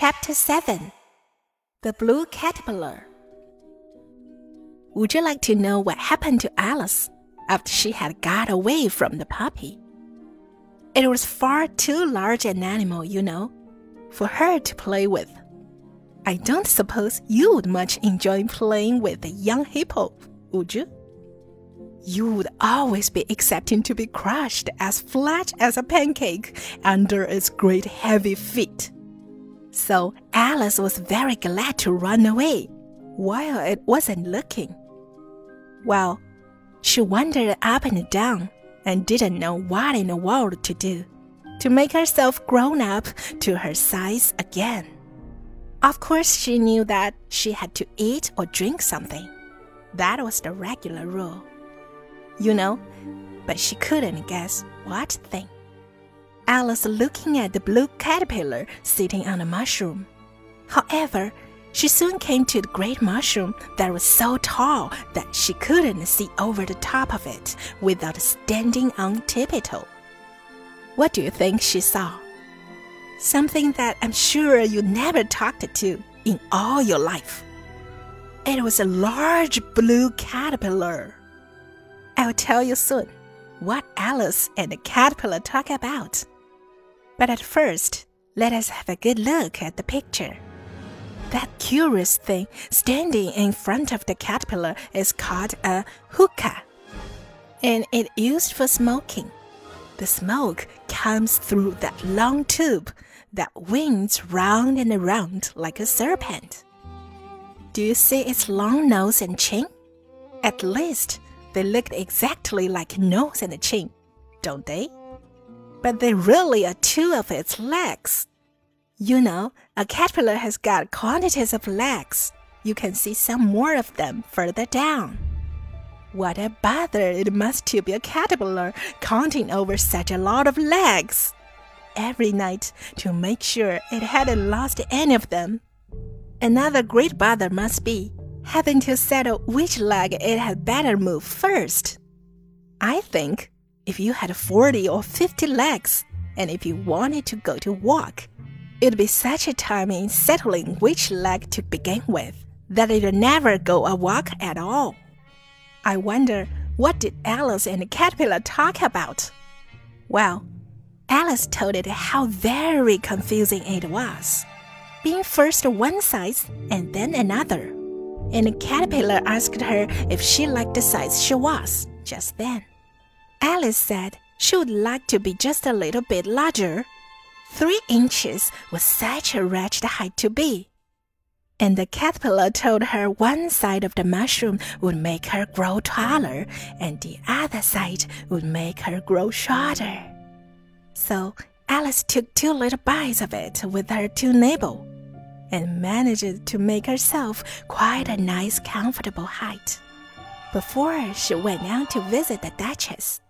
Chapter 7 The Blue Caterpillar. Would you like to know what happened to Alice after she had got away from the puppy? It was far too large an animal, you know, for her to play with. I don't suppose you would much enjoy playing with a young hippo, would you? You would always be expecting to be crushed as flat as a pancake under its great heavy feet. So Alice was very glad to run away while it wasn't looking. Well, she wandered up and down and didn't know what in the world to do to make herself grown up to her size again. Of course, she knew that she had to eat or drink something. That was the regular rule. You know, but she couldn't guess what thing. Alice looking at the blue caterpillar sitting on a mushroom. However, she soon came to the great mushroom that was so tall that she couldn't see over the top of it without standing on tiptoe. What do you think she saw? Something that I'm sure you never talked to in all your life. It was a large blue caterpillar. I'll tell you soon what Alice and the caterpillar talk about. But at first, let us have a good look at the picture. That curious thing standing in front of the caterpillar is called a hookah, and it used for smoking. The smoke comes through that long tube that winds round and around like a serpent. Do you see its long nose and chin? At least they look exactly like a nose and a chin, don't they? But they really are two of its legs. You know, a caterpillar has got quantities of legs. You can see some more of them further down. What a bother it must to be a caterpillar counting over such a lot of legs every night to make sure it hadn't lost any of them. Another great bother must be having to settle which leg it had better move first. I think if you had 40 or 50 legs, and if you wanted to go to walk, It'd be such a time in settling which leg to begin with that it'd never go a walk at all. I wonder what did Alice and the caterpillar talk about? Well, Alice told it how very confusing it was, being first one size and then another. And the caterpillar asked her if she liked the size she was just then. Alice said she would like to be just a little bit larger Three inches was such a wretched height to be. And the caterpillar told her one side of the mushroom would make her grow taller, and the other side would make her grow shorter. So Alice took two little bites of it with her two nibble, and managed to make herself quite a nice, comfortable height. Before she went out to visit the Duchess.